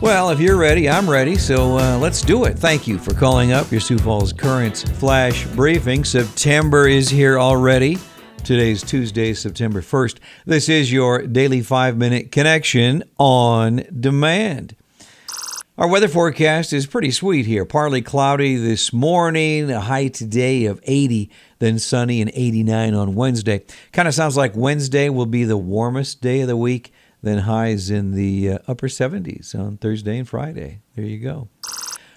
Well, if you're ready, I'm ready, so uh, let's do it. Thank you for calling up your Sioux Falls Currents Flash Briefing. September is here already. Today's Tuesday, September 1st. This is your daily five minute connection on demand. Our weather forecast is pretty sweet here. Partly cloudy this morning, a high today of 80, then sunny and 89 on Wednesday. Kind of sounds like Wednesday will be the warmest day of the week then highs in the uh, upper 70s on Thursday and Friday. There you go.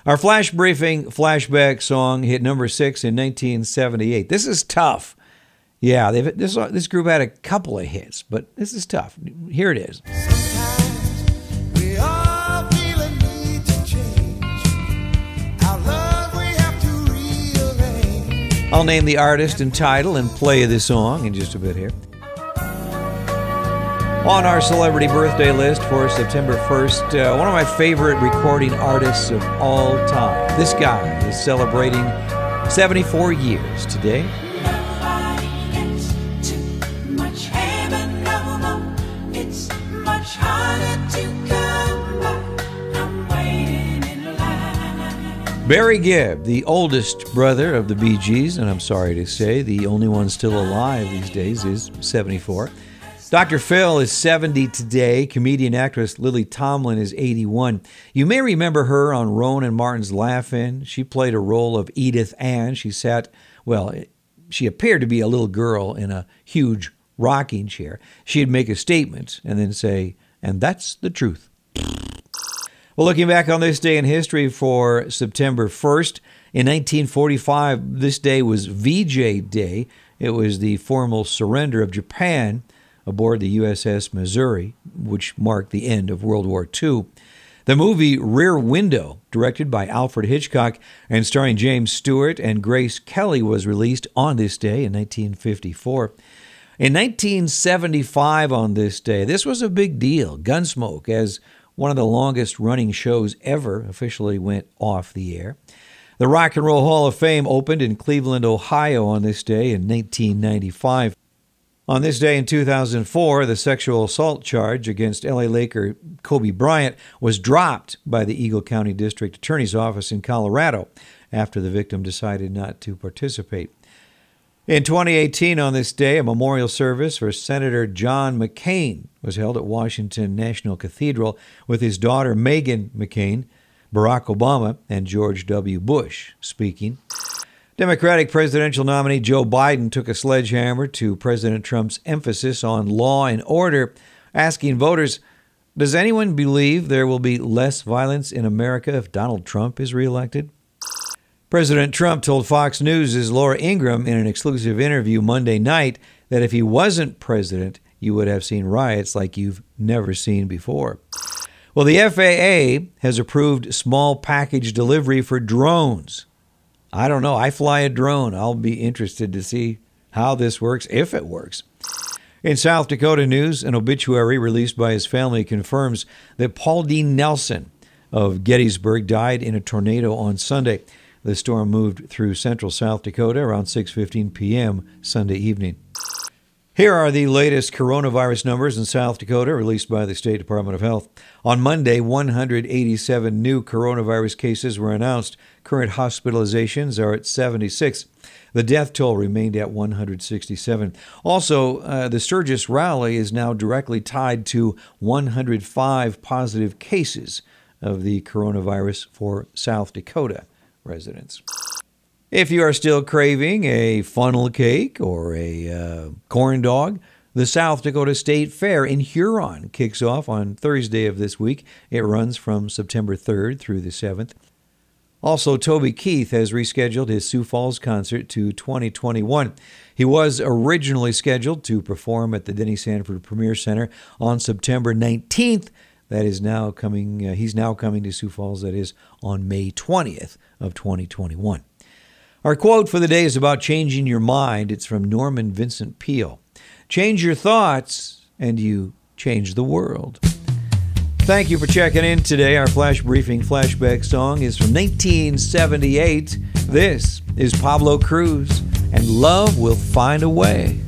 Our flash briefing flashback song hit number six in 1978. This is tough. Yeah, this, this group had a couple of hits, but this is tough. Here it is. I'll name the artist and title and play the song in just a bit here. On our celebrity birthday list for September 1st, uh, one of my favorite recording artists of all time. This guy is celebrating 74 years today. Barry Gibb, the oldest brother of the Bee Gees, and I'm sorry to say, the only one still alive these days, is 74. Dr. Phil is 70 today. Comedian actress Lily Tomlin is 81. You may remember her on Rowan and Martin's Laugh-In. She played a role of Edith Ann. She sat, well, she appeared to be a little girl in a huge rocking chair. She'd make a statement and then say, and that's the truth. Well, looking back on this day in history for September 1st, in 1945, this day was VJ Day. It was the formal surrender of Japan aboard the USS Missouri, which marked the end of World War II. The movie Rear Window, directed by Alfred Hitchcock and starring James Stewart and Grace Kelly, was released on this day in 1954. In 1975, on this day, this was a big deal. Gunsmoke, as one of the longest running shows ever, officially went off the air. The Rock and Roll Hall of Fame opened in Cleveland, Ohio on this day in 1995. On this day in 2004, the sexual assault charge against LA Laker Kobe Bryant was dropped by the Eagle County District Attorney's Office in Colorado after the victim decided not to participate. In 2018, on this day, a memorial service for Senator John McCain was held at Washington National Cathedral with his daughter Meghan McCain, Barack Obama, and George W. Bush speaking. Democratic presidential nominee Joe Biden took a sledgehammer to President Trump's emphasis on law and order, asking voters, Does anyone believe there will be less violence in America if Donald Trump is reelected? President Trump told Fox News' Laura Ingraham in an exclusive interview Monday night that if he wasn't president, you would have seen riots like you've never seen before. Well, the FAA has approved small package delivery for drones. I don't know. I fly a drone. I'll be interested to see how this works, if it works. In South Dakota news, an obituary released by his family confirms that Paul Dean Nelson of Gettysburg died in a tornado on Sunday. The storm moved through central South Dakota around 6:15 p.m. Sunday evening. Here are the latest coronavirus numbers in South Dakota released by the State Department of Health. On Monday, 187 new coronavirus cases were announced. Current hospitalizations are at 76. The death toll remained at 167. Also, uh, the Sturgis rally is now directly tied to 105 positive cases of the coronavirus for South Dakota residents. If you are still craving a funnel cake or a uh, corn dog, the South Dakota State Fair in Huron kicks off on Thursday of this week. It runs from September 3rd through the 7th. Also, Toby Keith has rescheduled his Sioux Falls concert to 2021. He was originally scheduled to perform at the Denny Sanford Premier Center on September 19th. That is now coming. Uh, he's now coming to Sioux Falls. That is on May 20th of 2021. Our quote for the day is about changing your mind. It's from Norman Vincent Peale. Change your thoughts, and you change the world. Thank you for checking in today. Our flash briefing flashback song is from 1978. This is Pablo Cruise, and Love Will Find a Way.